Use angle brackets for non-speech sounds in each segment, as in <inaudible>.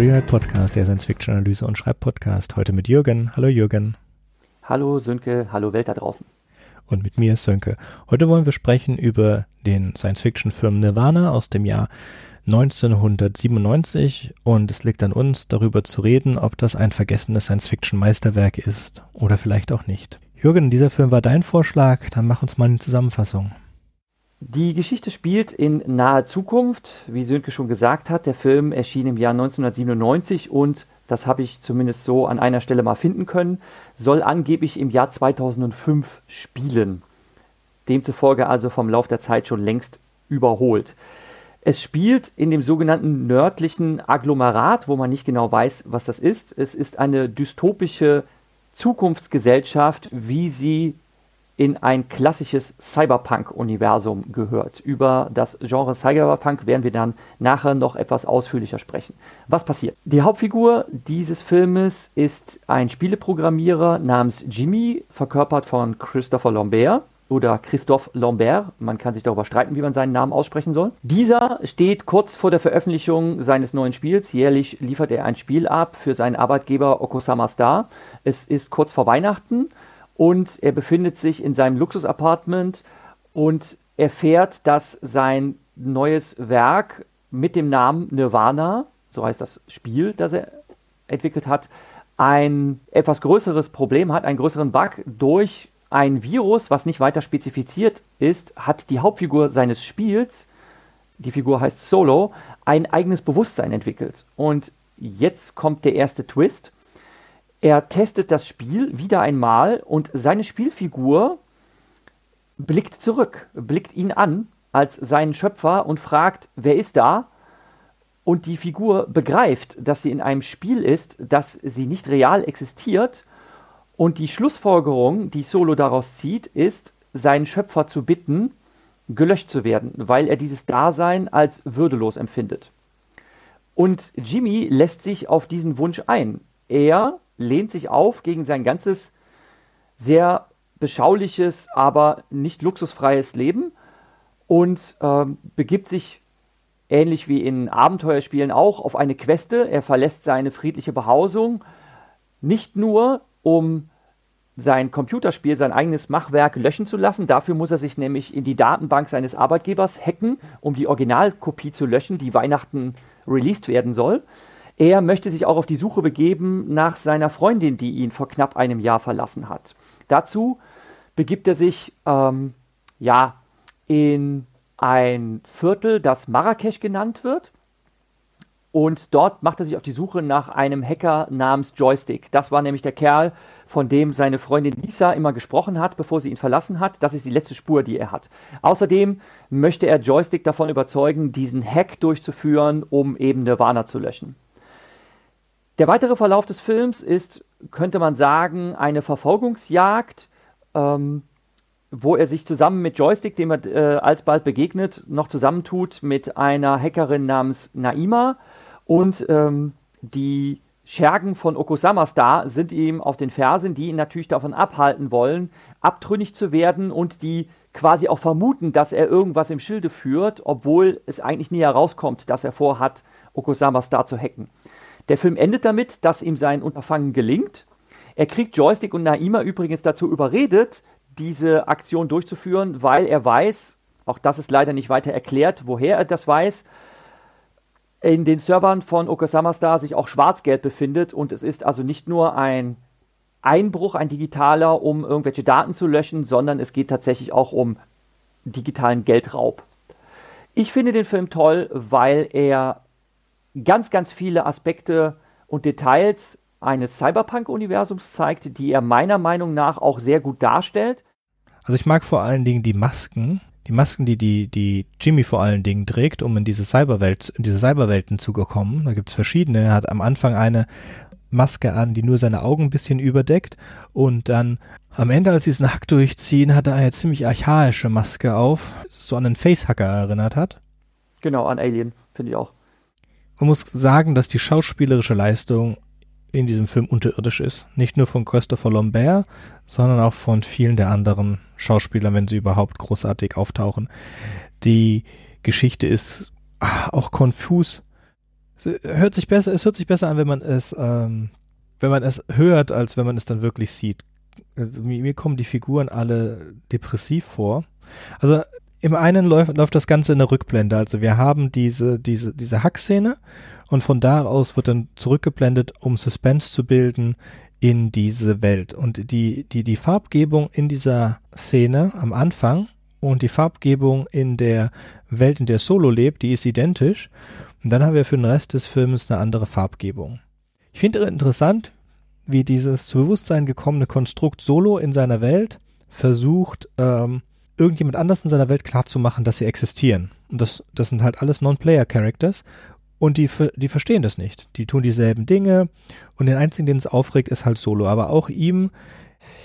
Rewrite Podcast, der Science-Fiction-Analyse und Schreibpodcast. Heute mit Jürgen. Hallo Jürgen. Hallo Sönke, hallo Welt da draußen. Und mit mir Sönke. Heute wollen wir sprechen über den Science-Fiction-Film Nirvana aus dem Jahr 1997 und es liegt an uns, darüber zu reden, ob das ein vergessenes Science-Fiction-Meisterwerk ist oder vielleicht auch nicht. Jürgen, dieser Film war dein Vorschlag, dann mach uns mal eine Zusammenfassung. Die Geschichte spielt in naher Zukunft, wie Sönke schon gesagt hat. Der Film erschien im Jahr 1997 und, das habe ich zumindest so an einer Stelle mal finden können, soll angeblich im Jahr 2005 spielen. Demzufolge also vom Lauf der Zeit schon längst überholt. Es spielt in dem sogenannten nördlichen Agglomerat, wo man nicht genau weiß, was das ist. Es ist eine dystopische Zukunftsgesellschaft, wie sie in ein klassisches Cyberpunk-Universum gehört. Über das Genre Cyberpunk werden wir dann nachher noch etwas ausführlicher sprechen. Was passiert? Die Hauptfigur dieses Filmes ist ein Spieleprogrammierer namens Jimmy, verkörpert von Christopher Lambert oder Christophe Lambert. Man kann sich darüber streiten, wie man seinen Namen aussprechen soll. Dieser steht kurz vor der Veröffentlichung seines neuen Spiels. Jährlich liefert er ein Spiel ab für seinen Arbeitgeber Okosama Star. Es ist kurz vor Weihnachten und er befindet sich in seinem Luxusapartment und erfährt, dass sein neues Werk mit dem Namen Nirvana, so heißt das Spiel, das er entwickelt hat, ein etwas größeres Problem hat, einen größeren Bug durch ein Virus, was nicht weiter spezifiziert ist, hat die Hauptfigur seines Spiels, die Figur heißt Solo, ein eigenes Bewusstsein entwickelt. Und jetzt kommt der erste Twist. Er testet das Spiel wieder einmal und seine Spielfigur blickt zurück, blickt ihn an als seinen Schöpfer und fragt, wer ist da? Und die Figur begreift, dass sie in einem Spiel ist, das sie nicht real existiert und die Schlussfolgerung, die Solo daraus zieht, ist, seinen Schöpfer zu bitten, gelöscht zu werden, weil er dieses Dasein als würdelos empfindet. Und Jimmy lässt sich auf diesen Wunsch ein. Er lehnt sich auf gegen sein ganzes sehr beschauliches, aber nicht luxusfreies Leben und äh, begibt sich ähnlich wie in Abenteuerspielen auch auf eine Queste. Er verlässt seine friedliche Behausung nicht nur, um sein Computerspiel, sein eigenes Machwerk löschen zu lassen. Dafür muss er sich nämlich in die Datenbank seines Arbeitgebers hacken, um die Originalkopie zu löschen, die Weihnachten released werden soll. Er möchte sich auch auf die Suche begeben nach seiner Freundin, die ihn vor knapp einem Jahr verlassen hat. Dazu begibt er sich ähm, ja in ein Viertel, das Marrakesch genannt wird. Und dort macht er sich auf die Suche nach einem Hacker namens Joystick. Das war nämlich der Kerl, von dem seine Freundin Lisa immer gesprochen hat, bevor sie ihn verlassen hat. Das ist die letzte Spur, die er hat. Außerdem möchte er Joystick davon überzeugen, diesen Hack durchzuführen, um eben Nirvana zu löschen. Der weitere Verlauf des Films ist, könnte man sagen, eine Verfolgungsjagd, ähm, wo er sich zusammen mit Joystick, dem er äh, alsbald begegnet, noch zusammentut mit einer Hackerin namens Naima und ähm, die Schergen von Okosama Star sind ihm auf den Fersen, die ihn natürlich davon abhalten wollen, abtrünnig zu werden und die quasi auch vermuten, dass er irgendwas im Schilde führt, obwohl es eigentlich nie herauskommt, dass er vorhat, Okosama Star zu hacken. Der Film endet damit, dass ihm sein Unterfangen gelingt. Er kriegt Joystick und Naima übrigens dazu überredet, diese Aktion durchzuführen, weil er weiß, auch das ist leider nicht weiter erklärt, woher er das weiß, in den Servern von Okasama Star sich auch Schwarzgeld befindet und es ist also nicht nur ein Einbruch, ein digitaler, um irgendwelche Daten zu löschen, sondern es geht tatsächlich auch um digitalen Geldraub. Ich finde den Film toll, weil er ganz, ganz viele Aspekte und Details eines Cyberpunk-Universums zeigt, die er meiner Meinung nach auch sehr gut darstellt. Also ich mag vor allen Dingen die Masken, die Masken, die, die, die Jimmy vor allen Dingen trägt, um in diese Cyberwelt, in diese Cyberwelten zu kommen. Da gibt's verschiedene. Er hat am Anfang eine Maske an, die nur seine Augen ein bisschen überdeckt. Und dann am Ende, als sie diesen Hack durchziehen, hat er eine ziemlich archaische Maske auf, so an einen Facehacker erinnert hat. Genau, an Alien, finde ich auch. Man muss sagen, dass die schauspielerische Leistung in diesem Film unterirdisch ist. Nicht nur von Christopher Lambert, sondern auch von vielen der anderen Schauspieler, wenn sie überhaupt großartig auftauchen. Die Geschichte ist auch konfus. Es hört sich besser, es hört sich besser an, wenn man es, ähm, wenn man es hört, als wenn man es dann wirklich sieht. Also, mir, mir kommen die Figuren alle depressiv vor. Also im einen läuft, läuft das Ganze in der Rückblende. Also wir haben diese, diese, diese Hackszene und von da aus wird dann zurückgeblendet, um Suspense zu bilden in diese Welt. Und die, die, die Farbgebung in dieser Szene am Anfang und die Farbgebung in der Welt, in der Solo lebt, die ist identisch. Und dann haben wir für den Rest des Films eine andere Farbgebung. Ich finde interessant, wie dieses zu Bewusstsein gekommene Konstrukt Solo in seiner Welt versucht, ähm, irgendjemand anders in seiner Welt klarzumachen, dass sie existieren. Und das, das sind halt alles Non-Player-Characters. Und die, die verstehen das nicht. Die tun dieselben Dinge. Und den einzigen, den es aufregt, ist halt Solo. Aber auch ihm,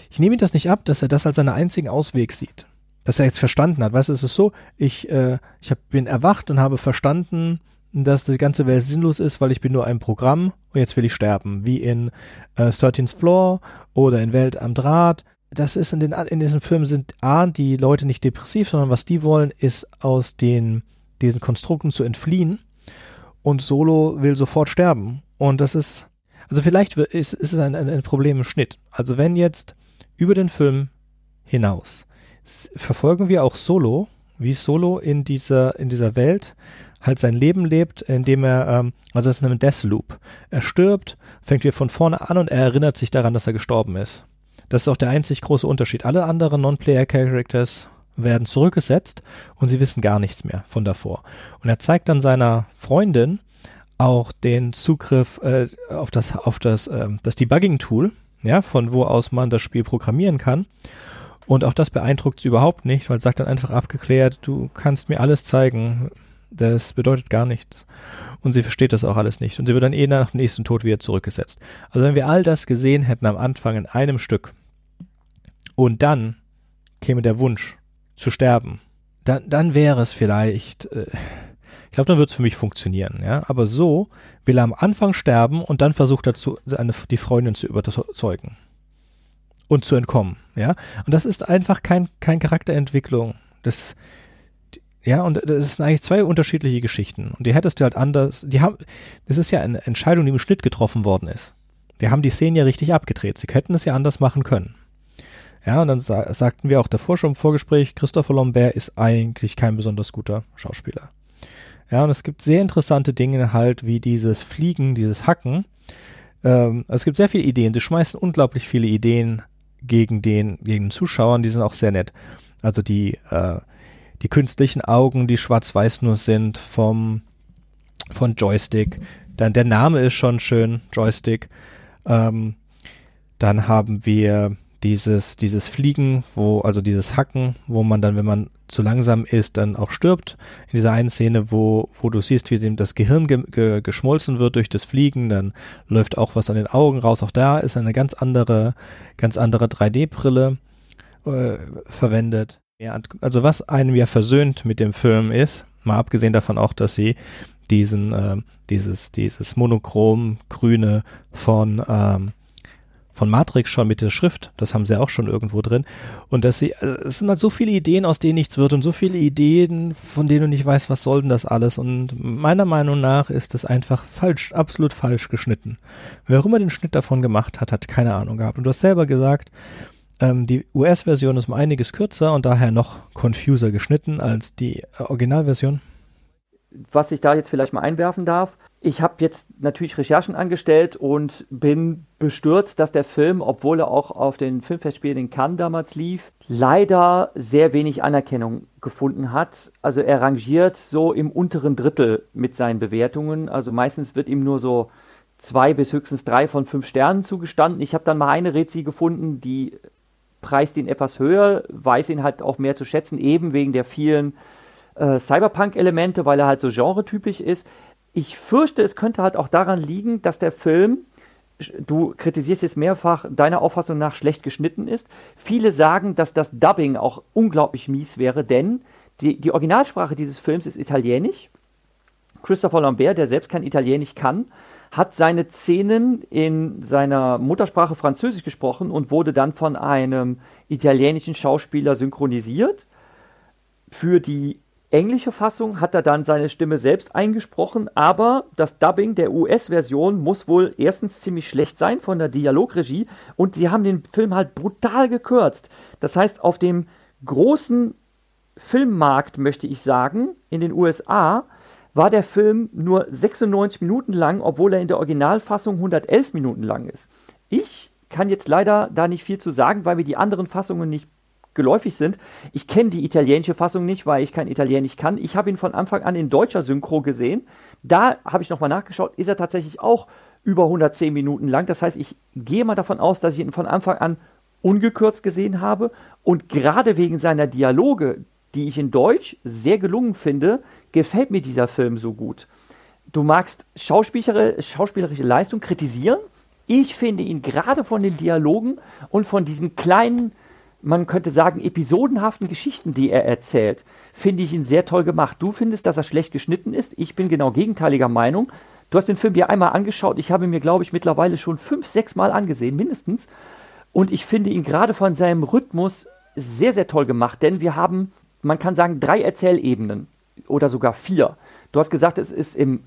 ich nehme ihm das nicht ab, dass er das als seinen einzigen Ausweg sieht. Dass er jetzt verstanden hat. Weißt du, es ist so, ich, äh, ich hab, bin erwacht und habe verstanden, dass die ganze Welt sinnlos ist, weil ich bin nur ein Programm und jetzt will ich sterben. Wie in äh, 13th Floor oder in Welt am Draht das ist in den in diesen Filmen sind A, die Leute nicht depressiv, sondern was die wollen, ist aus den diesen Konstrukten zu entfliehen. Und Solo will sofort sterben. Und das ist, also vielleicht ist, ist es ein, ein, ein Problem im Schnitt. Also wenn jetzt über den Film hinaus verfolgen wir auch Solo, wie Solo in dieser, in dieser Welt halt sein Leben lebt, indem er, ähm, also es ist ein Deathloop. Er stirbt, fängt wieder von vorne an und er erinnert sich daran, dass er gestorben ist. Das ist auch der einzig große Unterschied. Alle anderen Non-Player-Characters werden zurückgesetzt und sie wissen gar nichts mehr von davor. Und er zeigt dann seiner Freundin auch den Zugriff äh, auf das auf das äh, das Debugging-Tool, ja, von wo aus man das Spiel programmieren kann. Und auch das beeindruckt sie überhaupt nicht, weil es sagt dann einfach abgeklärt, du kannst mir alles zeigen, das bedeutet gar nichts. Und sie versteht das auch alles nicht. Und sie wird dann eh nach dem nächsten Tod wieder zurückgesetzt. Also wenn wir all das gesehen hätten am Anfang in einem Stück und dann käme der Wunsch zu sterben, dann, dann wäre es vielleicht, äh, ich glaube, dann wird es für mich funktionieren, ja. Aber so will er am Anfang sterben und dann versucht er zu, seine, die Freundin zu überzeugen und zu entkommen, ja. Und das ist einfach kein, kein Charakterentwicklung. Das, ja, und das sind eigentlich zwei unterschiedliche Geschichten. Und die hättest du halt anders, die haben, das ist ja eine Entscheidung, die im Schnitt getroffen worden ist. Die haben die Szenen ja richtig abgedreht. Sie hätten es ja anders machen können. Ja, und dann sa sagten wir auch davor schon im Vorgespräch, Christopher Lambert ist eigentlich kein besonders guter Schauspieler. Ja, und es gibt sehr interessante Dinge halt, wie dieses Fliegen, dieses Hacken. Ähm, es gibt sehr viele Ideen. Sie schmeißen unglaublich viele Ideen gegen den, gegen den Zuschauern, die sind auch sehr nett. Also die, äh, die künstlichen Augen, die schwarz-weiß nur sind, vom, von Joystick. Dann der Name ist schon schön, Joystick. Ähm, dann haben wir dieses, dieses Fliegen, wo, also dieses Hacken, wo man dann, wenn man zu langsam ist, dann auch stirbt. In dieser einen Szene, wo, wo du siehst, wie dem das Gehirn ge ge geschmolzen wird durch das Fliegen, dann läuft auch was an den Augen raus. Auch da ist eine ganz andere, ganz andere 3D-Brille äh, verwendet. Ja, also was einem ja versöhnt mit dem Film ist, mal abgesehen davon auch, dass sie diesen, äh, dieses, dieses monochrom grüne von, ähm, von Matrix schon mit der Schrift, das haben sie auch schon irgendwo drin. Und dass sie, äh, es sind halt so viele Ideen, aus denen nichts wird und so viele Ideen, von denen du nicht weißt, was soll denn das alles. Und meiner Meinung nach ist das einfach falsch, absolut falsch geschnitten. Wer auch immer den Schnitt davon gemacht hat, hat keine Ahnung gehabt. Und du hast selber gesagt, ähm, die US-Version ist um einiges kürzer und daher noch confuser geschnitten als die äh, Originalversion. Was ich da jetzt vielleicht mal einwerfen darf, ich habe jetzt natürlich Recherchen angestellt und bin bestürzt, dass der Film, obwohl er auch auf den Filmfestspielen in Cannes damals lief, leider sehr wenig Anerkennung gefunden hat. Also er rangiert so im unteren Drittel mit seinen Bewertungen. Also meistens wird ihm nur so zwei bis höchstens drei von fünf Sternen zugestanden. Ich habe dann mal eine Rezi gefunden, die preist ihn etwas höher, weiß ihn halt auch mehr zu schätzen, eben wegen der vielen äh, Cyberpunk-Elemente, weil er halt so genretypisch ist. Ich fürchte, es könnte halt auch daran liegen, dass der Film, du kritisierst jetzt mehrfach, deiner Auffassung nach schlecht geschnitten ist. Viele sagen, dass das Dubbing auch unglaublich mies wäre, denn die, die Originalsprache dieses Films ist Italienisch. Christopher Lambert, der selbst kein Italienisch kann, hat seine Szenen in seiner Muttersprache Französisch gesprochen und wurde dann von einem italienischen Schauspieler synchronisiert. Für die englische Fassung hat er dann seine Stimme selbst eingesprochen, aber das Dubbing der US-Version muss wohl erstens ziemlich schlecht sein von der Dialogregie und sie haben den Film halt brutal gekürzt. Das heißt, auf dem großen Filmmarkt, möchte ich sagen, in den USA, war der Film nur 96 Minuten lang, obwohl er in der Originalfassung 111 Minuten lang ist. Ich kann jetzt leider da nicht viel zu sagen, weil mir die anderen Fassungen nicht geläufig sind. Ich kenne die italienische Fassung nicht, weil ich kein Italienisch kann. Ich habe ihn von Anfang an in deutscher Synchro gesehen. Da habe ich nochmal nachgeschaut, ist er tatsächlich auch über 110 Minuten lang. Das heißt, ich gehe mal davon aus, dass ich ihn von Anfang an ungekürzt gesehen habe. Und gerade wegen seiner Dialoge, die ich in Deutsch sehr gelungen finde, gefällt mir dieser Film so gut. Du magst schauspielerische, Leistung kritisieren. Ich finde ihn gerade von den Dialogen und von diesen kleinen man könnte sagen, episodenhaften Geschichten, die er erzählt, finde ich ihn sehr toll gemacht. Du findest, dass er schlecht geschnitten ist. Ich bin genau gegenteiliger Meinung. Du hast den Film dir einmal angeschaut. Ich habe ihn mir, glaube ich, mittlerweile schon fünf, sechs Mal angesehen, mindestens. Und ich finde ihn gerade von seinem Rhythmus sehr, sehr toll gemacht, denn wir haben, man kann sagen, drei Erzählebenen oder sogar vier. Du hast gesagt, es ist im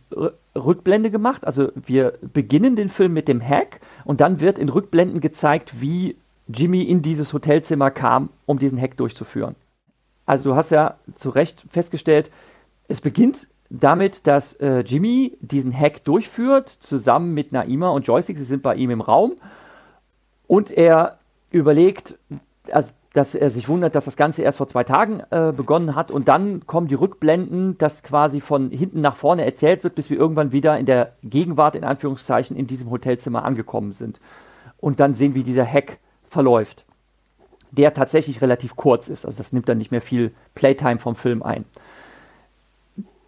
Rückblende gemacht. Also wir beginnen den Film mit dem Hack und dann wird in Rückblenden gezeigt, wie Jimmy in dieses Hotelzimmer kam, um diesen Hack durchzuführen. Also du hast ja zu Recht festgestellt, es beginnt damit, dass äh, Jimmy diesen Hack durchführt, zusammen mit Naima und Joystick. Sie sind bei ihm im Raum. Und er überlegt, also, dass er sich wundert, dass das Ganze erst vor zwei Tagen äh, begonnen hat. Und dann kommen die Rückblenden, dass quasi von hinten nach vorne erzählt wird, bis wir irgendwann wieder in der Gegenwart, in Anführungszeichen, in diesem Hotelzimmer angekommen sind. Und dann sehen wir dieser Hack verläuft, der tatsächlich relativ kurz ist. Also das nimmt dann nicht mehr viel Playtime vom Film ein.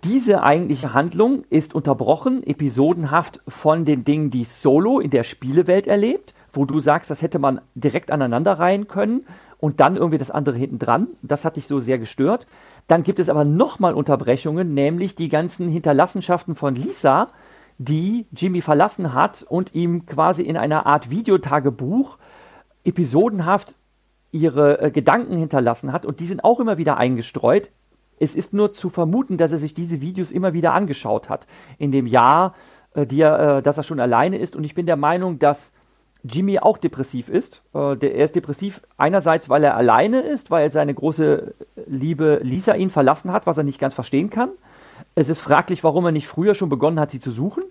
Diese eigentliche Handlung ist unterbrochen, episodenhaft von den Dingen, die Solo in der Spielewelt erlebt, wo du sagst, das hätte man direkt aneinander reihen können und dann irgendwie das andere hinten dran. Das hat dich so sehr gestört. Dann gibt es aber nochmal Unterbrechungen, nämlich die ganzen Hinterlassenschaften von Lisa, die Jimmy verlassen hat und ihm quasi in einer Art Videotagebuch episodenhaft ihre äh, Gedanken hinterlassen hat und die sind auch immer wieder eingestreut. Es ist nur zu vermuten, dass er sich diese Videos immer wieder angeschaut hat in dem Jahr, äh, die er, äh, dass er schon alleine ist. Und ich bin der Meinung, dass Jimmy auch depressiv ist. Äh, er ist depressiv einerseits, weil er alleine ist, weil seine große Liebe Lisa ihn verlassen hat, was er nicht ganz verstehen kann. Es ist fraglich, warum er nicht früher schon begonnen hat, sie zu suchen.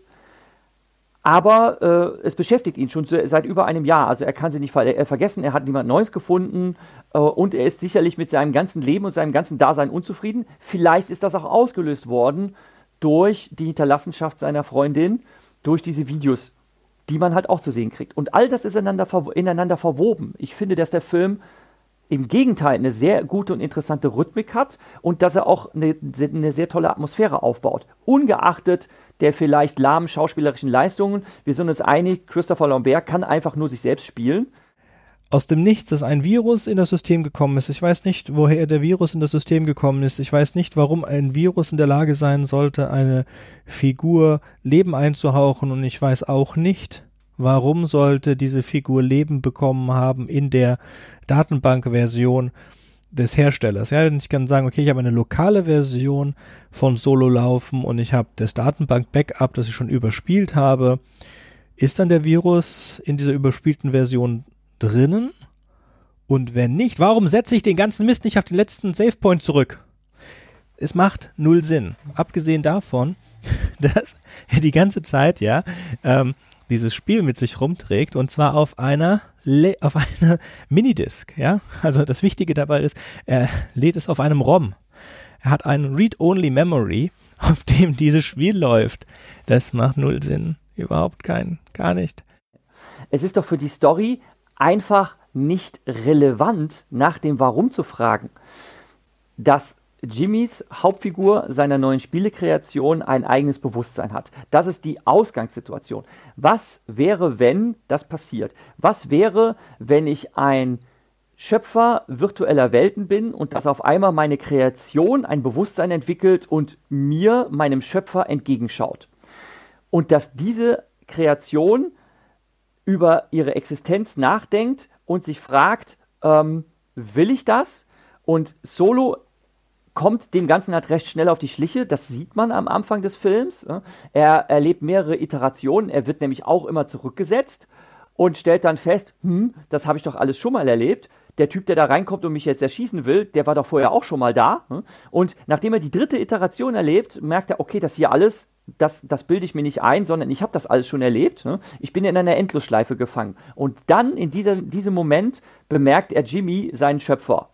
Aber äh, es beschäftigt ihn schon seit über einem Jahr. Also er kann sie nicht ver er vergessen, er hat niemand Neues gefunden äh, und er ist sicherlich mit seinem ganzen Leben und seinem ganzen Dasein unzufrieden. Vielleicht ist das auch ausgelöst worden durch die Hinterlassenschaft seiner Freundin, durch diese Videos, die man halt auch zu sehen kriegt. Und all das ist ineinander, ineinander verwoben. Ich finde, dass der Film im Gegenteil eine sehr gute und interessante Rhythmik hat und dass er auch eine, eine sehr tolle Atmosphäre aufbaut. Ungeachtet der vielleicht lahmen schauspielerischen Leistungen. Wir sind uns einig, Christopher Lambert kann einfach nur sich selbst spielen. Aus dem Nichts ist ein Virus in das System gekommen ist. Ich weiß nicht, woher der Virus in das System gekommen ist. Ich weiß nicht, warum ein Virus in der Lage sein sollte, eine Figur Leben einzuhauchen. Und ich weiß auch nicht, warum sollte diese Figur Leben bekommen haben in der Datenbankversion des Herstellers. Ja, ich kann sagen, okay, ich habe eine lokale Version von Solo laufen und ich habe das Datenbank-Backup, das ich schon überspielt habe. Ist dann der Virus in dieser überspielten Version drinnen? Und wenn nicht, warum setze ich den ganzen Mist nicht auf den letzten Savepoint zurück? Es macht null Sinn. Abgesehen davon, <laughs> dass er die ganze Zeit, ja, ähm, dieses Spiel mit sich rumträgt und zwar auf einer auf einer <laughs> Minidisc, ja. Also das Wichtige dabei ist, er lädt es auf einem ROM. Er hat einen Read-Only Memory, <laughs> auf dem dieses Spiel läuft. Das macht null Sinn. Überhaupt keinen. Gar nicht. Es ist doch für die Story einfach nicht relevant, nach dem Warum zu fragen. Das Jimmys Hauptfigur seiner neuen Spielekreation ein eigenes Bewusstsein hat. Das ist die Ausgangssituation. Was wäre, wenn das passiert? Was wäre, wenn ich ein Schöpfer virtueller Welten bin und dass auf einmal meine Kreation ein Bewusstsein entwickelt und mir, meinem Schöpfer, entgegenschaut? Und dass diese Kreation über ihre Existenz nachdenkt und sich fragt, ähm, will ich das? Und Solo kommt dem Ganzen halt recht schnell auf die Schliche. Das sieht man am Anfang des Films. Er erlebt mehrere Iterationen. Er wird nämlich auch immer zurückgesetzt und stellt dann fest, hm, das habe ich doch alles schon mal erlebt. Der Typ, der da reinkommt und mich jetzt erschießen will, der war doch vorher auch schon mal da. Und nachdem er die dritte Iteration erlebt, merkt er, okay, das hier alles, das, das bilde ich mir nicht ein, sondern ich habe das alles schon erlebt. Ich bin in einer Endlosschleife gefangen. Und dann in dieser, diesem Moment bemerkt er Jimmy, seinen Schöpfer.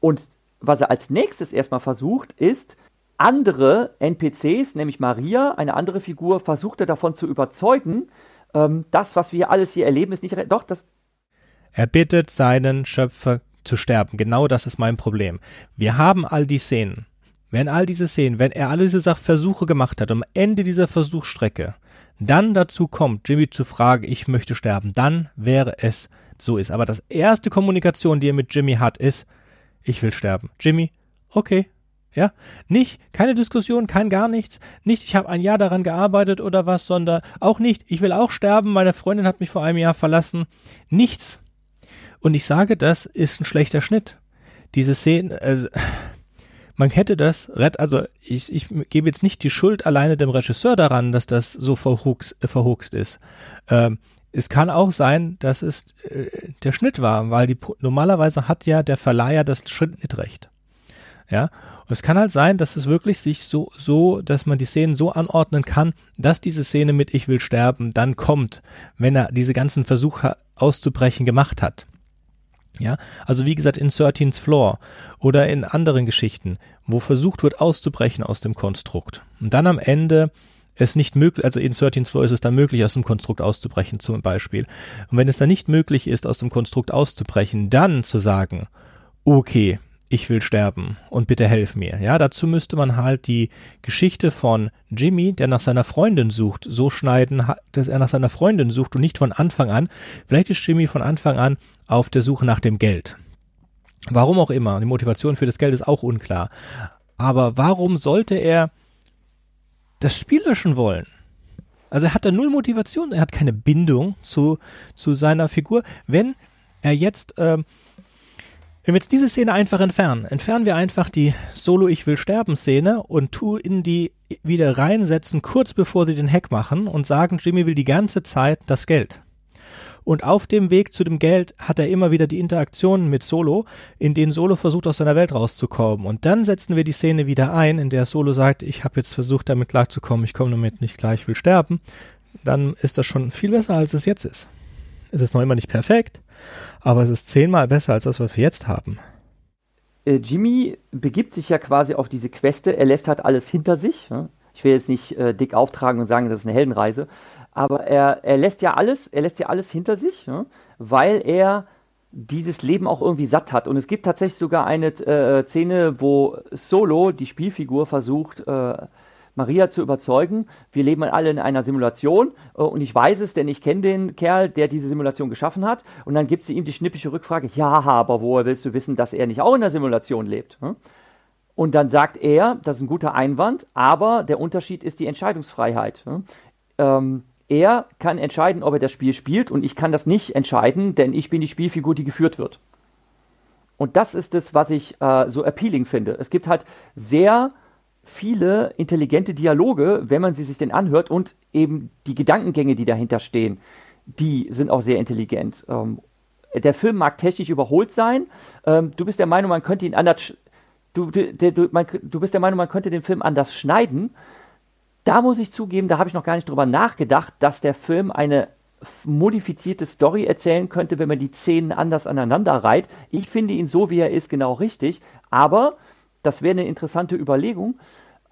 Und was er als nächstes erstmal versucht, ist, andere NPCs, nämlich Maria, eine andere Figur, versucht er davon zu überzeugen, ähm, das, was wir alles hier erleben, ist nicht. Doch, das. Er bittet seinen Schöpfer zu sterben. Genau das ist mein Problem. Wir haben all die Szenen. Wenn all diese Szenen, wenn er all diese Versuche gemacht hat, am Ende dieser Versuchsstrecke, dann dazu kommt, Jimmy zu fragen, ich möchte sterben, dann wäre es so ist. Aber das erste Kommunikation, die er mit Jimmy hat, ist, ich will sterben. Jimmy, okay. Ja, nicht, keine Diskussion, kein gar nichts, nicht, ich habe ein Jahr daran gearbeitet oder was, sondern auch nicht, ich will auch sterben, meine Freundin hat mich vor einem Jahr verlassen. Nichts. Und ich sage, das ist ein schlechter Schnitt. Diese Szene, also, man hätte das, also ich, ich gebe jetzt nicht die Schuld alleine dem Regisseur daran, dass das so verhuxt, äh, verhuxt ist. Ähm, es kann auch sein, dass es äh, der Schnitt war, weil die normalerweise hat ja der Verleiher das Schnittrecht. Ja, und es kann halt sein, dass es wirklich sich so so, dass man die Szenen so anordnen kann, dass diese Szene mit Ich will sterben dann kommt, wenn er diese ganzen Versuche auszubrechen gemacht hat. Ja, also wie gesagt in 13th Floor oder in anderen Geschichten, wo versucht wird auszubrechen aus dem Konstrukt. Und dann am Ende es nicht möglich, also in 13 Floor ist es dann möglich, aus dem Konstrukt auszubrechen zum Beispiel. Und wenn es dann nicht möglich ist, aus dem Konstrukt auszubrechen, dann zu sagen, okay, ich will sterben und bitte helf mir. Ja, dazu müsste man halt die Geschichte von Jimmy, der nach seiner Freundin sucht, so schneiden, dass er nach seiner Freundin sucht und nicht von Anfang an. Vielleicht ist Jimmy von Anfang an auf der Suche nach dem Geld. Warum auch immer. Die Motivation für das Geld ist auch unklar. Aber warum sollte er das Spiel löschen wollen. Also er hat da null Motivation, er hat keine Bindung zu, zu seiner Figur. Wenn er jetzt, ähm, wenn wir jetzt diese Szene einfach entfernen, entfernen wir einfach die Solo Ich will sterben Szene und tu in die wieder reinsetzen, kurz bevor sie den Hack machen und sagen, Jimmy will die ganze Zeit das Geld. Und auf dem Weg zu dem Geld hat er immer wieder die Interaktionen mit Solo, in denen Solo versucht, aus seiner Welt rauszukommen. Und dann setzen wir die Szene wieder ein, in der Solo sagt, ich habe jetzt versucht, damit klarzukommen, ich komme damit nicht klar, ich will sterben. Dann ist das schon viel besser, als es jetzt ist. Es ist noch immer nicht perfekt, aber es ist zehnmal besser, als das, was wir jetzt haben. Äh, Jimmy begibt sich ja quasi auf diese Queste, er lässt halt alles hinter sich. Ich will jetzt nicht äh, dick auftragen und sagen, das ist eine Heldenreise, aber er, er lässt ja alles, er lässt ja alles hinter sich, weil er dieses Leben auch irgendwie satt hat. Und es gibt tatsächlich sogar eine äh, Szene, wo Solo, die Spielfigur, versucht, Maria zu überzeugen, wir leben alle in einer Simulation äh, und ich weiß es, denn ich kenne den Kerl, der diese Simulation geschaffen hat. Und dann gibt sie ihm die schnippische Rückfrage, ja, aber woher willst du wissen, dass er nicht auch in der Simulation lebt? Hm? Und dann sagt er, das ist ein guter Einwand, aber der Unterschied ist die Entscheidungsfreiheit. Hm? Ähm, er kann entscheiden, ob er das Spiel spielt und ich kann das nicht entscheiden, denn ich bin die Spielfigur, die geführt wird. Und das ist es, was ich äh, so appealing finde. Es gibt halt sehr viele intelligente Dialoge, wenn man sie sich denn anhört und eben die Gedankengänge, die dahinter stehen, die sind auch sehr intelligent. Ähm, der Film mag technisch überholt sein. Ähm, du bist der Meinung, man könnte ihn anders. Du, du, du, man, du bist der Meinung, man könnte den Film anders schneiden. Da muss ich zugeben, da habe ich noch gar nicht drüber nachgedacht, dass der Film eine modifizierte Story erzählen könnte, wenn man die Szenen anders aneinander reiht. Ich finde ihn so, wie er ist, genau richtig. Aber das wäre eine interessante Überlegung.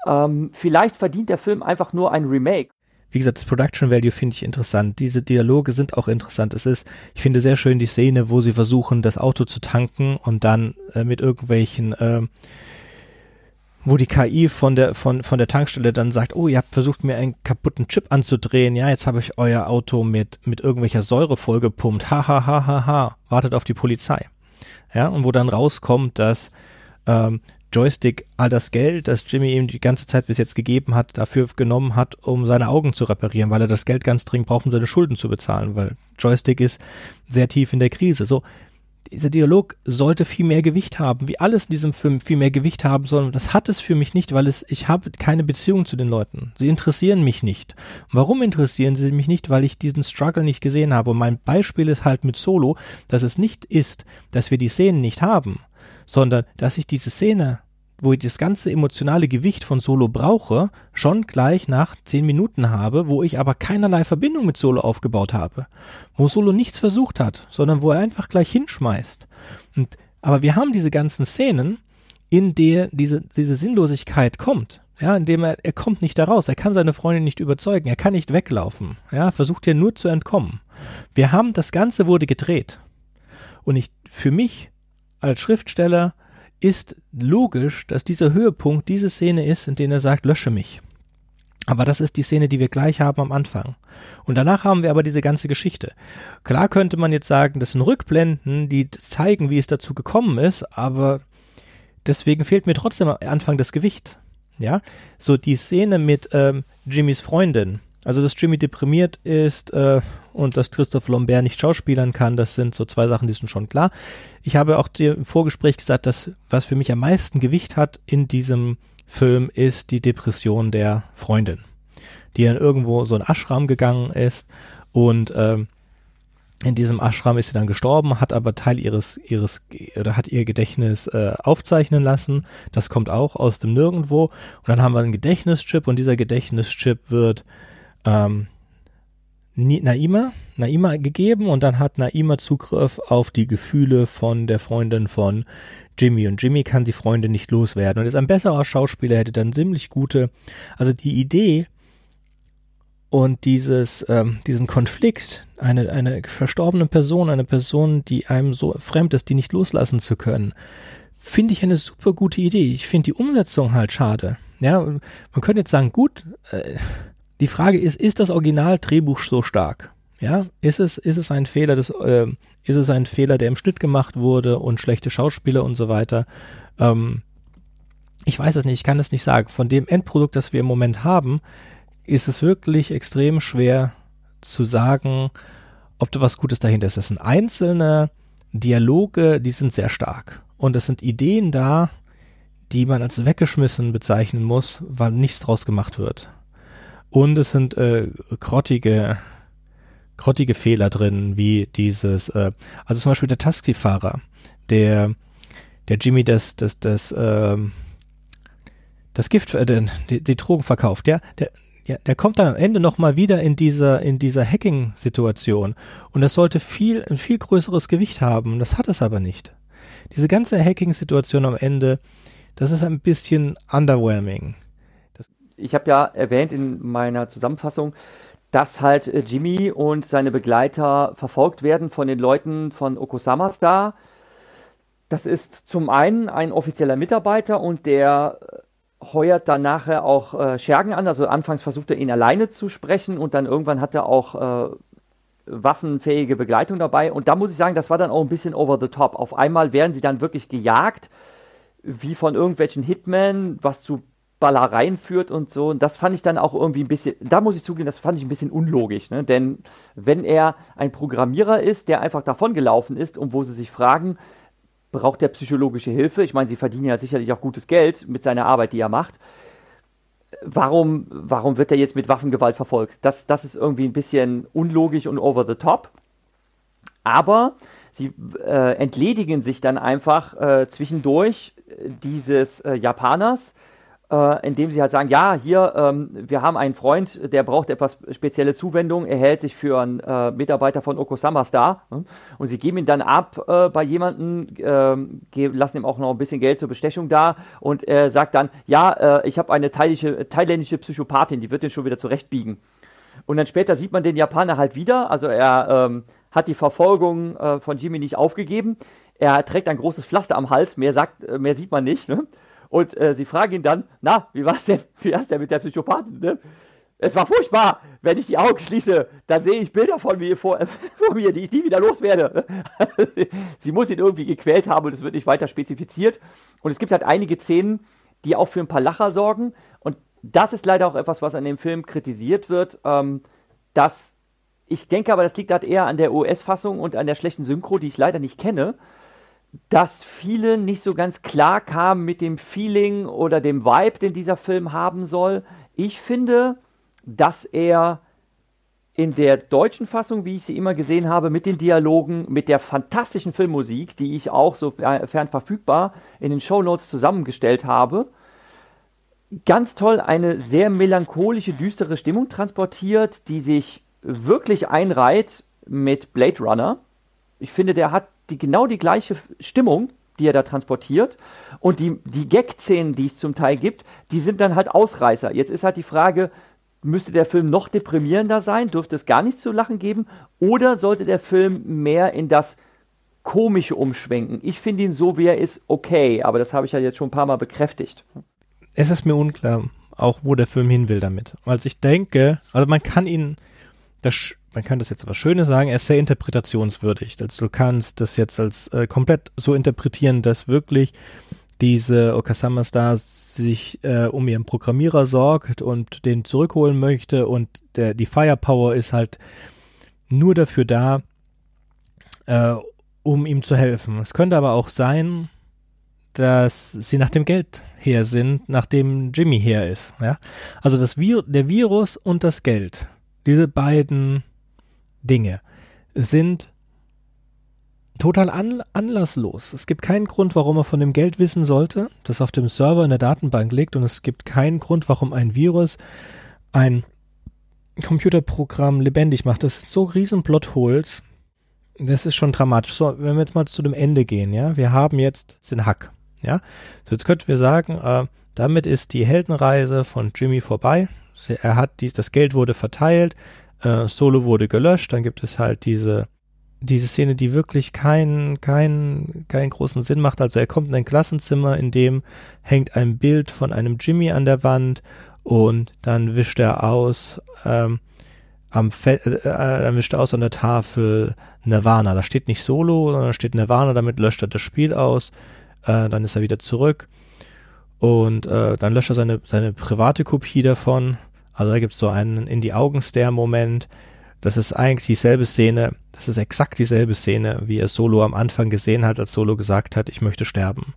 Ähm, vielleicht verdient der Film einfach nur ein Remake. Wie gesagt, das Production Value finde ich interessant. Diese Dialoge sind auch interessant. Es ist, ich finde sehr schön die Szene, wo sie versuchen, das Auto zu tanken und dann äh, mit irgendwelchen äh, wo die KI von der, von, von der Tankstelle dann sagt, oh, ihr habt versucht, mir einen kaputten Chip anzudrehen, ja, jetzt habe ich euer Auto mit, mit irgendwelcher Säure vollgepumpt, ha, ha, ha, ha, ha, wartet auf die Polizei. Ja, und wo dann rauskommt, dass ähm, Joystick all das Geld, das Jimmy ihm die ganze Zeit bis jetzt gegeben hat, dafür genommen hat, um seine Augen zu reparieren, weil er das Geld ganz dringend braucht, um seine Schulden zu bezahlen, weil Joystick ist sehr tief in der Krise. So, dieser Dialog sollte viel mehr Gewicht haben, wie alles in diesem Film viel mehr Gewicht haben soll. Das hat es für mich nicht, weil es, ich habe keine Beziehung zu den Leuten. Sie interessieren mich nicht. Warum interessieren sie mich nicht? Weil ich diesen Struggle nicht gesehen habe. Und mein Beispiel ist halt mit Solo, dass es nicht ist, dass wir die Szenen nicht haben, sondern dass ich diese Szene wo ich das ganze emotionale Gewicht von Solo brauche, schon gleich nach zehn Minuten habe, wo ich aber keinerlei Verbindung mit Solo aufgebaut habe. Wo Solo nichts versucht hat, sondern wo er einfach gleich hinschmeißt. Und, aber wir haben diese ganzen Szenen, in der diese, diese Sinnlosigkeit kommt. Ja, indem er, er kommt nicht da raus, er kann seine Freundin nicht überzeugen, er kann nicht weglaufen, ja, versucht ja nur zu entkommen. Wir haben, das Ganze wurde gedreht. Und ich, für mich als Schriftsteller ist logisch, dass dieser Höhepunkt diese Szene ist, in der er sagt, lösche mich. Aber das ist die Szene, die wir gleich haben am Anfang. Und danach haben wir aber diese ganze Geschichte. Klar könnte man jetzt sagen, das sind Rückblenden, die zeigen, wie es dazu gekommen ist, aber deswegen fehlt mir trotzdem am Anfang das Gewicht. Ja, so die Szene mit ähm, Jimmys Freundin, also, dass Jimmy deprimiert ist äh, und dass Christoph Lambert nicht schauspielern kann, das sind so zwei Sachen, die sind schon klar. Ich habe auch dir im Vorgespräch gesagt, dass was für mich am meisten Gewicht hat in diesem Film ist die Depression der Freundin, die dann irgendwo so in Ashram gegangen ist und ähm, in diesem Ashram ist sie dann gestorben, hat aber Teil ihres, ihres, oder hat ihr Gedächtnis äh, aufzeichnen lassen. Das kommt auch aus dem Nirgendwo. Und dann haben wir einen Gedächtnischip und dieser Gedächtnischip wird ähm, Naima, Naima gegeben und dann hat Naima Zugriff auf die Gefühle von der Freundin von Jimmy und Jimmy kann die Freundin nicht loswerden und ist ein besserer Schauspieler, hätte dann ziemlich gute, also die Idee und dieses, ähm, diesen Konflikt, eine, eine verstorbene Person, eine Person, die einem so fremd ist, die nicht loslassen zu können, finde ich eine super gute Idee. Ich finde die Umsetzung halt schade. Ja, man könnte jetzt sagen, gut, äh, die Frage ist, ist das Originaldrehbuch so stark? Ja, ist es, ist es ein Fehler, des, äh, ist es ein Fehler, der im Schnitt gemacht wurde und schlechte Schauspieler und so weiter? Ähm, ich weiß es nicht, ich kann es nicht sagen. Von dem Endprodukt, das wir im Moment haben, ist es wirklich extrem schwer zu sagen, ob da was Gutes dahinter ist. Es sind einzelne Dialoge, die sind sehr stark. Und es sind Ideen da, die man als weggeschmissen bezeichnen muss, weil nichts draus gemacht wird. Und es sind äh, grottige, grottige Fehler drin, wie dieses, äh, also zum Beispiel der Taxifahrer, der, der Jimmy das, das, das, äh, das Gift, äh, die, die Drogen verkauft, ja, der, ja, der kommt dann am Ende nochmal wieder in dieser, in dieser Hacking-Situation. Und das sollte viel, ein viel größeres Gewicht haben. Das hat es aber nicht. Diese ganze Hacking-Situation am Ende, das ist ein bisschen underwhelming ich habe ja erwähnt in meiner Zusammenfassung, dass halt äh, Jimmy und seine Begleiter verfolgt werden von den Leuten von Okosama Star. Das ist zum einen ein offizieller Mitarbeiter und der äh, heuert dann nachher auch äh, Schergen an. Also anfangs versucht er ihn alleine zu sprechen und dann irgendwann hat er auch äh, waffenfähige Begleitung dabei. Und da muss ich sagen, das war dann auch ein bisschen over the top. Auf einmal werden sie dann wirklich gejagt, wie von irgendwelchen Hitmen, was zu Ballereien führt und so. Und das fand ich dann auch irgendwie ein bisschen, da muss ich zugeben, das fand ich ein bisschen unlogisch. Ne? Denn wenn er ein Programmierer ist, der einfach davongelaufen ist und wo sie sich fragen, braucht er psychologische Hilfe? Ich meine, sie verdienen ja sicherlich auch gutes Geld mit seiner Arbeit, die er macht. Warum, warum wird er jetzt mit Waffengewalt verfolgt? Das, das ist irgendwie ein bisschen unlogisch und over the top. Aber sie äh, entledigen sich dann einfach äh, zwischendurch dieses äh, Japaners, äh, indem sie halt sagen, ja, hier, ähm, wir haben einen Freund, der braucht etwas spezielle Zuwendung, er hält sich für einen äh, Mitarbeiter von Okosama Star ne? und sie geben ihn dann ab äh, bei jemandem, ähm, lassen ihm auch noch ein bisschen Geld zur Bestechung da und er sagt dann, ja, äh, ich habe eine thailändische, thailändische Psychopathin, die wird den schon wieder zurechtbiegen. Und dann später sieht man den Japaner halt wieder, also er ähm, hat die Verfolgung äh, von Jimmy nicht aufgegeben, er trägt ein großes Pflaster am Hals, mehr, sagt, äh, mehr sieht man nicht, ne? Und äh, sie fragen ihn dann, na, wie war's denn, <laughs> wie war's denn mit der Psychopathin, ne? Es war furchtbar. Wenn ich die Augen schließe, dann sehe ich Bilder von mir vor, <laughs> vor mir, die ich nie wieder loswerde. <laughs> sie muss ihn irgendwie gequält haben und es wird nicht weiter spezifiziert. Und es gibt halt einige Szenen, die auch für ein paar Lacher sorgen. Und das ist leider auch etwas, was an dem Film kritisiert wird. Ähm, dass ich denke aber, das liegt halt eher an der US-Fassung und an der schlechten Synchro, die ich leider nicht kenne. Dass viele nicht so ganz klar kamen mit dem Feeling oder dem Vibe, den dieser Film haben soll. Ich finde, dass er in der deutschen Fassung, wie ich sie immer gesehen habe, mit den Dialogen, mit der fantastischen Filmmusik, die ich auch sofern verfügbar in den Shownotes zusammengestellt habe, ganz toll eine sehr melancholische, düstere Stimmung transportiert, die sich wirklich einreiht mit Blade Runner. Ich finde, der hat die, genau die gleiche Stimmung, die er da transportiert. Und die, die Gag-Szenen, die es zum Teil gibt, die sind dann halt Ausreißer. Jetzt ist halt die Frage, müsste der Film noch deprimierender sein? Dürfte es gar nichts zu lachen geben? Oder sollte der Film mehr in das Komische umschwenken? Ich finde ihn so, wie er ist, okay. Aber das habe ich ja jetzt schon ein paar Mal bekräftigt. Es ist mir unklar, auch wo der Film hin will damit. Also ich denke, also man kann ihn, das man kann das jetzt was Schönes sagen, er ist sehr interpretationswürdig. Also du kannst das jetzt als äh, komplett so interpretieren, dass wirklich diese Okasama Star sich äh, um ihren Programmierer sorgt und den zurückholen möchte und der, die Firepower ist halt nur dafür da, äh, um ihm zu helfen. Es könnte aber auch sein, dass sie nach dem Geld her sind, nachdem Jimmy her ist. Ja? Also das Vir der Virus und das Geld. Diese beiden Dinge sind total an, anlasslos. Es gibt keinen Grund, warum er von dem Geld wissen sollte, das auf dem Server in der Datenbank liegt und es gibt keinen Grund, warum ein Virus ein Computerprogramm lebendig macht. Das ist so riesen Plotholes. Das ist schon dramatisch. So, wenn wir jetzt mal zu dem Ende gehen, ja, wir haben jetzt den Hack, ja. So, jetzt könnten wir sagen, äh, damit ist die Heldenreise von Jimmy vorbei. Er hat die, das Geld wurde verteilt, äh, Solo wurde gelöscht, dann gibt es halt diese diese Szene, die wirklich keinen keinen keinen großen Sinn macht. Also er kommt in ein Klassenzimmer, in dem hängt ein Bild von einem Jimmy an der Wand und dann wischt er aus ähm, am Fe äh, äh dann wischt er aus an der Tafel Nirvana. Da steht nicht Solo, sondern da steht Nirvana. Damit löscht er das Spiel aus. Äh, dann ist er wieder zurück und äh, dann löscht er seine seine private Kopie davon also da gibt es so einen in die Augen Moment. Das ist eigentlich dieselbe Szene, das ist exakt dieselbe Szene, wie er Solo am Anfang gesehen hat, als Solo gesagt hat, ich möchte sterben.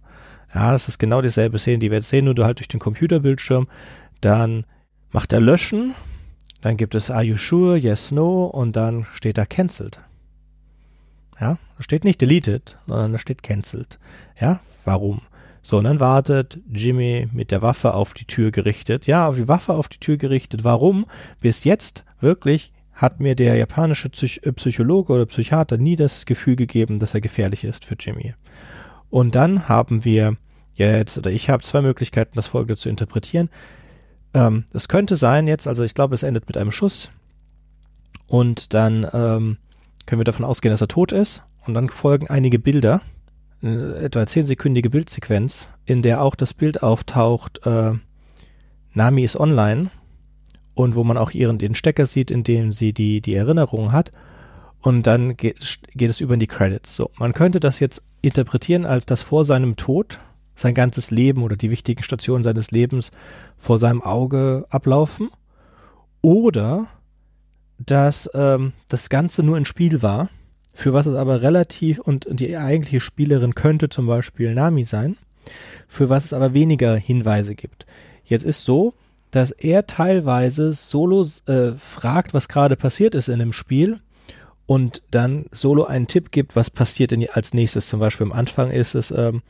Ja, das ist genau dieselbe Szene, die wir jetzt sehen, nur du halt durch den Computerbildschirm. Dann macht er Löschen, dann gibt es Are you sure? Yes, no und dann steht da cancelled. Ja, da steht nicht deleted, sondern da steht cancelled. Ja, warum? So, und dann wartet Jimmy mit der Waffe auf die Tür gerichtet. Ja, auf die Waffe auf die Tür gerichtet. Warum? Bis jetzt wirklich hat mir der japanische Psych äh, Psychologe oder Psychiater nie das Gefühl gegeben, dass er gefährlich ist für Jimmy. Und dann haben wir jetzt, oder ich habe zwei Möglichkeiten, das folgende zu interpretieren. Ähm, es könnte sein jetzt, also ich glaube, es endet mit einem Schuss. Und dann ähm, können wir davon ausgehen, dass er tot ist. Und dann folgen einige Bilder etwa zehnsekündige Bildsequenz, in der auch das Bild auftaucht, äh, Nami ist online und wo man auch ihren den Stecker sieht, in dem sie die, die Erinnerung hat. Und dann geht, geht es über in die Credits. So, man könnte das jetzt interpretieren, als dass vor seinem Tod sein ganzes Leben oder die wichtigen Stationen seines Lebens vor seinem Auge ablaufen. Oder dass ähm, das Ganze nur ein Spiel war für was es aber relativ, und die eigentliche Spielerin könnte zum Beispiel Nami sein, für was es aber weniger Hinweise gibt. Jetzt ist so, dass er teilweise Solo äh, fragt, was gerade passiert ist in dem Spiel und dann Solo einen Tipp gibt, was passiert denn als nächstes. Zum Beispiel am Anfang ist es ähm,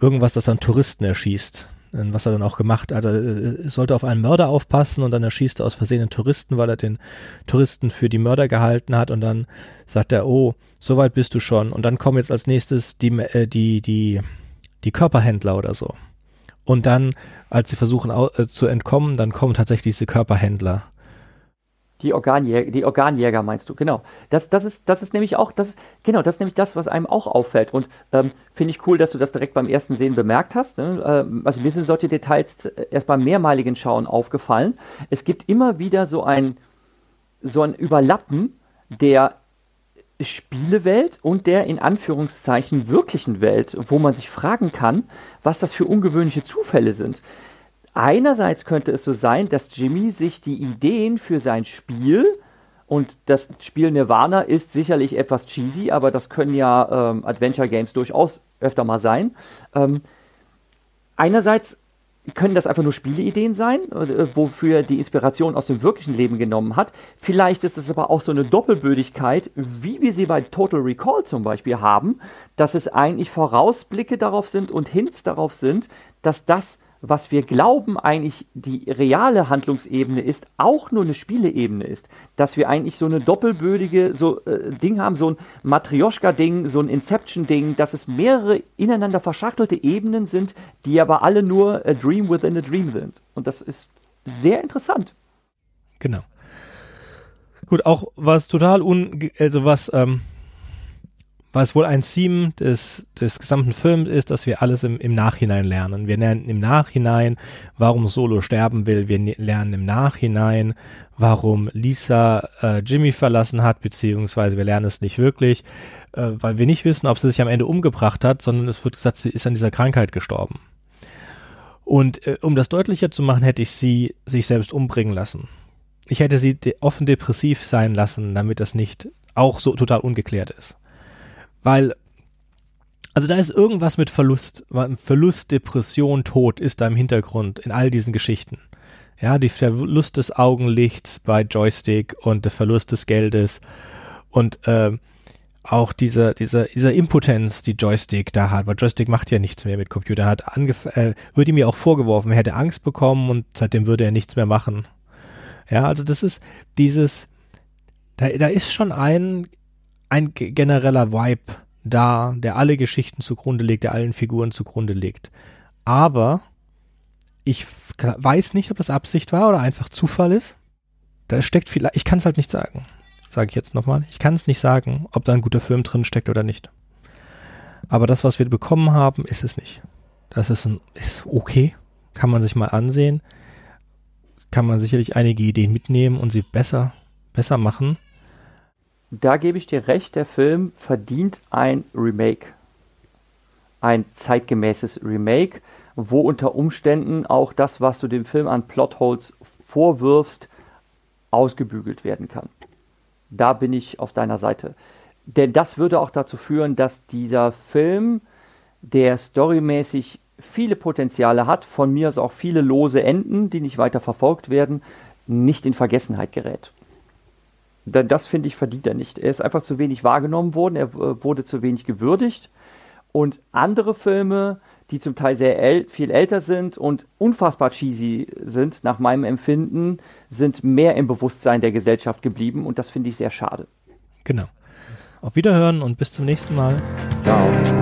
irgendwas, das dann Touristen erschießt was er dann auch gemacht hat. Er äh, sollte auf einen Mörder aufpassen und dann erschießt er aus Versehen einen Touristen, weil er den Touristen für die Mörder gehalten hat und dann sagt er, oh, so weit bist du schon. Und dann kommen jetzt als nächstes die, äh, die, die, die Körperhändler oder so. Und dann, als sie versuchen äh, zu entkommen, dann kommen tatsächlich diese Körperhändler die Organjäger, die Organjäger meinst du, genau. Das, das, ist, das ist nämlich auch, das, genau, das ist nämlich das, was einem auch auffällt. Und ähm, finde ich cool, dass du das direkt beim ersten Sehen bemerkt hast. Ne? Ähm, also mir sind solche Details erst beim mehrmaligen Schauen aufgefallen. Es gibt immer wieder so ein, so ein Überlappen der Spielewelt und der in Anführungszeichen wirklichen Welt, wo man sich fragen kann, was das für ungewöhnliche Zufälle sind. Einerseits könnte es so sein, dass Jimmy sich die Ideen für sein Spiel und das Spiel Nirvana ist sicherlich etwas cheesy, aber das können ja ähm, Adventure Games durchaus öfter mal sein. Ähm, einerseits können das einfach nur Spieleideen sein, äh, wofür er die Inspiration aus dem wirklichen Leben genommen hat. Vielleicht ist es aber auch so eine Doppelbödigkeit, wie wir sie bei Total Recall zum Beispiel haben, dass es eigentlich Vorausblicke darauf sind und Hints darauf sind, dass das was wir glauben eigentlich die reale Handlungsebene ist, auch nur eine Spieleebene ist. Dass wir eigentlich so eine doppelbödige so, äh, Ding haben, so ein Matrioschka-Ding, so ein Inception-Ding, dass es mehrere ineinander verschachtelte Ebenen sind, die aber alle nur a Dream within a Dream sind. Und das ist sehr interessant. Genau. Gut, auch was total un, also was ähm, was wohl ein Theme des, des gesamten Films ist, dass wir alles im, im Nachhinein lernen. Wir lernen im Nachhinein, warum Solo sterben will. Wir ne-, lernen im Nachhinein, warum Lisa äh, Jimmy verlassen hat, beziehungsweise wir lernen es nicht wirklich, äh, weil wir nicht wissen, ob sie sich am Ende umgebracht hat, sondern es wird gesagt, sie ist an dieser Krankheit gestorben. Und äh, um das deutlicher zu machen, hätte ich sie sich selbst umbringen lassen. Ich hätte sie de offen depressiv sein lassen, damit das nicht auch so total ungeklärt ist. Weil, also da ist irgendwas mit Verlust, Verlust, Depression, Tod ist da im Hintergrund in all diesen Geschichten. Ja, die Verlust des Augenlichts bei Joystick und der Verlust des Geldes und äh, auch diese, diese, dieser Impotenz, die Joystick da hat, weil Joystick macht ja nichts mehr mit Computer, hat angef äh, würde ihm ja auch vorgeworfen, er hätte Angst bekommen und seitdem würde er nichts mehr machen. Ja, also das ist dieses, da, da ist schon ein ein genereller Vibe da, der alle Geschichten zugrunde legt, der allen Figuren zugrunde legt. Aber ich weiß nicht, ob das Absicht war oder einfach Zufall ist. Da steckt vielleicht, ich kann es halt nicht sagen. Sage ich jetzt nochmal. Ich kann es nicht sagen, ob da ein guter Film drin steckt oder nicht. Aber das, was wir bekommen haben, ist es nicht. Das ist, ein, ist okay. Kann man sich mal ansehen. Kann man sicherlich einige Ideen mitnehmen und sie besser, besser machen da gebe ich dir recht, der Film verdient ein Remake. Ein zeitgemäßes Remake, wo unter Umständen auch das, was du dem Film an Plotholes vorwirfst, ausgebügelt werden kann. Da bin ich auf deiner Seite. Denn das würde auch dazu führen, dass dieser Film, der storymäßig viele Potenziale hat, von mir aus auch viele lose Enden, die nicht weiter verfolgt werden, nicht in Vergessenheit gerät das finde ich verdient er nicht. Er ist einfach zu wenig wahrgenommen worden, er äh, wurde zu wenig gewürdigt. Und andere Filme, die zum Teil sehr äl viel älter sind und unfassbar cheesy sind, nach meinem Empfinden, sind mehr im Bewusstsein der Gesellschaft geblieben und das finde ich sehr schade. Genau. Auf Wiederhören und bis zum nächsten Mal. Ciao.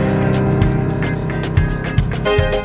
Thank you.